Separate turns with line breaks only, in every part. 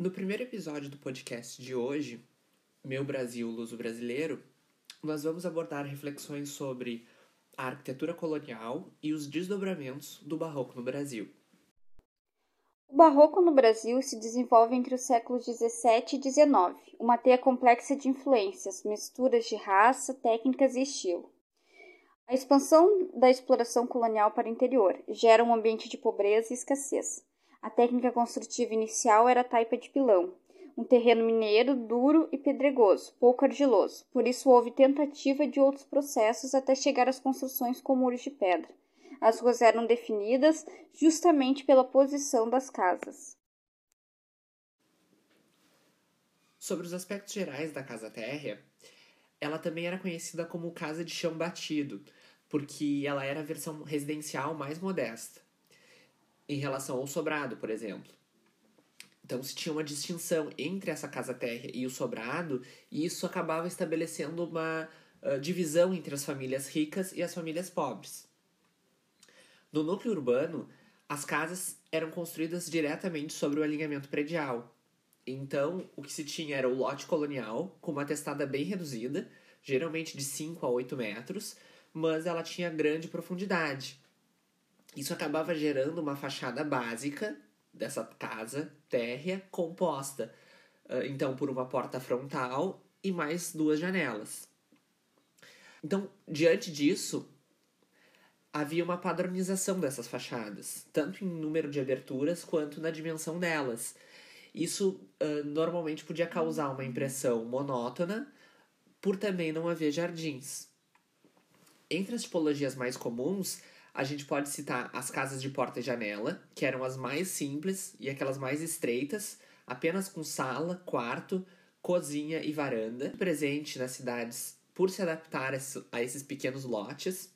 No primeiro episódio do podcast de hoje, Meu Brasil, Luso Brasileiro, nós vamos abordar reflexões sobre a arquitetura colonial e os desdobramentos do barroco no Brasil.
O barroco no Brasil se desenvolve entre os séculos XVII e XIX, uma teia complexa de influências, misturas de raça, técnicas e estilo. A expansão da exploração colonial para o interior gera um ambiente de pobreza e escassez. A técnica construtiva inicial era a taipa de pilão, um terreno mineiro duro e pedregoso, pouco argiloso. Por isso houve tentativa de outros processos até chegar às construções com muros de pedra. As ruas eram definidas justamente pela posição das casas.
Sobre os aspectos gerais da casa térrea, ela também era conhecida como casa de chão batido, porque ela era a versão residencial mais modesta em relação ao sobrado, por exemplo. Então, se tinha uma distinção entre essa casa térrea e o sobrado, e isso acabava estabelecendo uma uh, divisão entre as famílias ricas e as famílias pobres. No núcleo urbano, as casas eram construídas diretamente sobre o alinhamento predial. Então, o que se tinha era o lote colonial, com uma testada bem reduzida, geralmente de 5 a 8 metros, mas ela tinha grande profundidade. Isso acabava gerando uma fachada básica dessa casa térrea composta então por uma porta frontal e mais duas janelas. Então, diante disso, havia uma padronização dessas fachadas, tanto em número de aberturas quanto na dimensão delas. Isso uh, normalmente podia causar uma impressão monótona, por também não haver jardins. Entre as tipologias mais comuns, a gente pode citar as casas de porta e janela, que eram as mais simples e aquelas mais estreitas, apenas com sala, quarto, cozinha e varanda, presente nas cidades por se adaptar a esses pequenos lotes.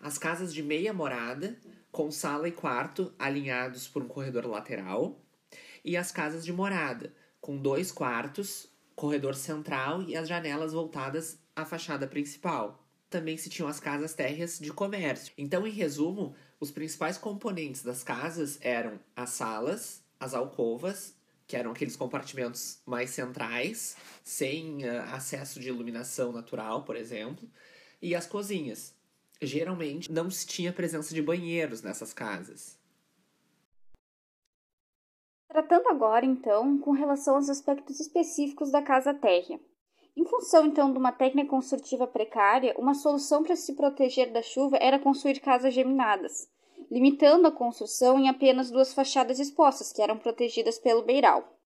As casas de meia morada, com sala e quarto alinhados por um corredor lateral. E as casas de morada, com dois quartos, corredor central e as janelas voltadas à fachada principal também se tinham as casas térreas de comércio. Então, em resumo, os principais componentes das casas eram as salas, as alcovas, que eram aqueles compartimentos mais centrais, sem uh, acesso de iluminação natural, por exemplo, e as cozinhas. Geralmente não se tinha presença de banheiros nessas casas.
Tratando agora, então, com relação aos aspectos específicos da casa térrea. Em função então de uma técnica construtiva precária, uma solução para se proteger da chuva era construir casas geminadas, limitando a construção em apenas duas fachadas expostas, que eram protegidas pelo beiral.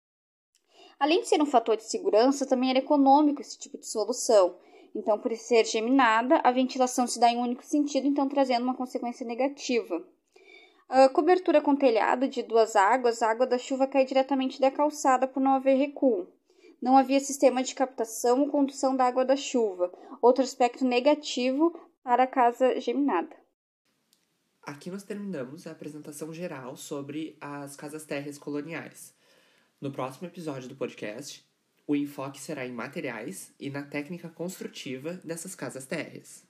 Além de ser um fator de segurança, também era econômico esse tipo de solução. Então, por ser geminada, a ventilação se dá em um único sentido, então trazendo uma consequência negativa. A cobertura com telhado de duas águas, a água da chuva cai diretamente da calçada por não haver recuo não havia sistema de captação ou condução da água da chuva, outro aspecto negativo para a casa geminada.
Aqui nós terminamos a apresentação geral sobre as casas térreas coloniais. No próximo episódio do podcast, o enfoque será em materiais e na técnica construtiva dessas casas térreas.